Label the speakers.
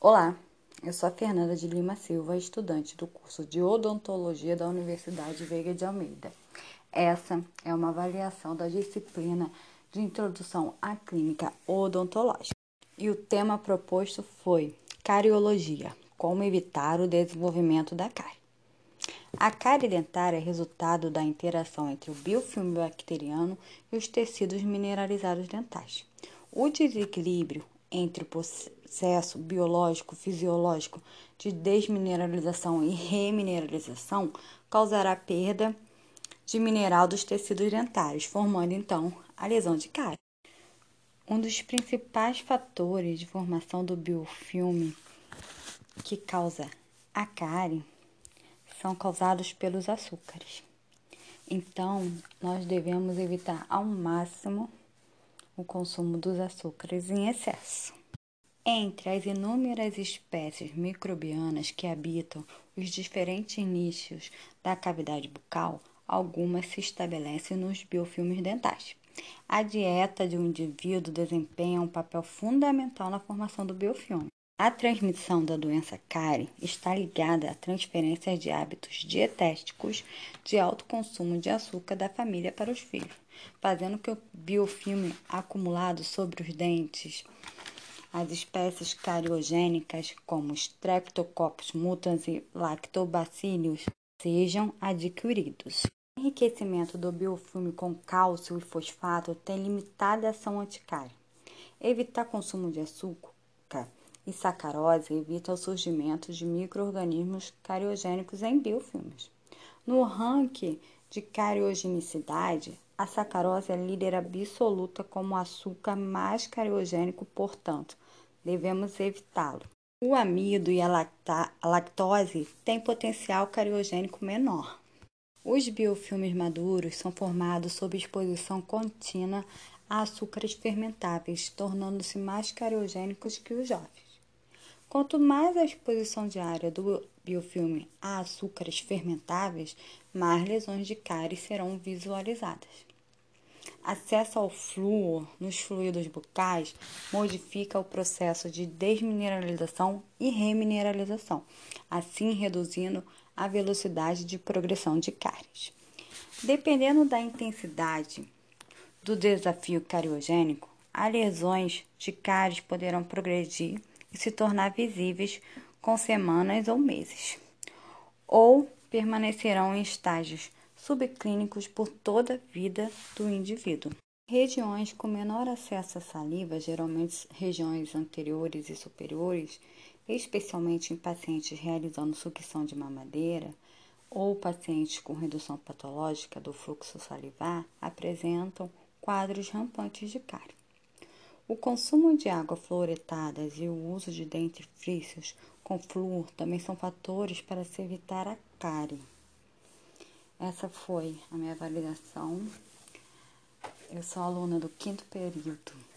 Speaker 1: Olá, eu sou a Fernanda de Lima Silva, estudante do curso de Odontologia da Universidade Veiga de Almeida. Essa é uma avaliação da disciplina de Introdução à Clínica Odontológica. E o tema proposto foi Cariologia: Como evitar o desenvolvimento da cárie. A cárie dentária é resultado da interação entre o biofilme bacteriano e os tecidos mineralizados dentais. O desequilíbrio entre o processo biológico fisiológico de desmineralização e remineralização causará perda de mineral dos tecidos dentários, formando então a lesão de cárie. Um dos principais fatores de formação do biofilme que causa a cárie são causados pelos açúcares. Então, nós devemos evitar ao máximo o consumo dos açúcares em excesso. Entre as inúmeras espécies microbianas que habitam os diferentes nichos da cavidade bucal, algumas se estabelecem nos biofilmes dentais. A dieta de um indivíduo desempenha um papel fundamental na formação do biofilme. A transmissão da doença cárie está ligada à transferência de hábitos dietéticos de alto consumo de açúcar da família para os filhos, fazendo que o biofilme acumulado sobre os dentes, as espécies cariogênicas como Streptococcus mutans e Lactobacillus sejam adquiridos. O enriquecimento do biofilme com cálcio e fosfato tem limitada ação anticária. Evitar consumo de açúcar e sacarose evita o surgimento de micro-organismos cariogênicos em biofilmes. No ranking de cariogenicidade, a sacarose é líder absoluta como açúcar mais cariogênico, portanto, devemos evitá-lo. O amido e a, a lactose têm potencial cariogênico menor. Os biofilmes maduros são formados sob exposição contínua a açúcares fermentáveis, tornando-se mais cariogênicos que os jovens. Quanto mais a exposição diária do biofilme a açúcares fermentáveis, mais lesões de cárie serão visualizadas. Acesso ao flúor nos fluidos bucais modifica o processo de desmineralização e remineralização, assim reduzindo a velocidade de progressão de cáries. Dependendo da intensidade do desafio cariogênico, as lesões de cáries poderão progredir e se tornar visíveis com semanas ou meses, ou permanecerão em estágios subclínicos por toda a vida do indivíduo. Regiões com menor acesso à saliva, geralmente regiões anteriores e superiores, especialmente em pacientes realizando sucção de mamadeira ou pacientes com redução patológica do fluxo salivar, apresentam quadros rampantes de cárie. O consumo de água fluoretadas e o uso de dentifrícios com flúor também são fatores para se evitar a cárie. Essa foi a minha avaliação. Eu sou aluna do quinto período.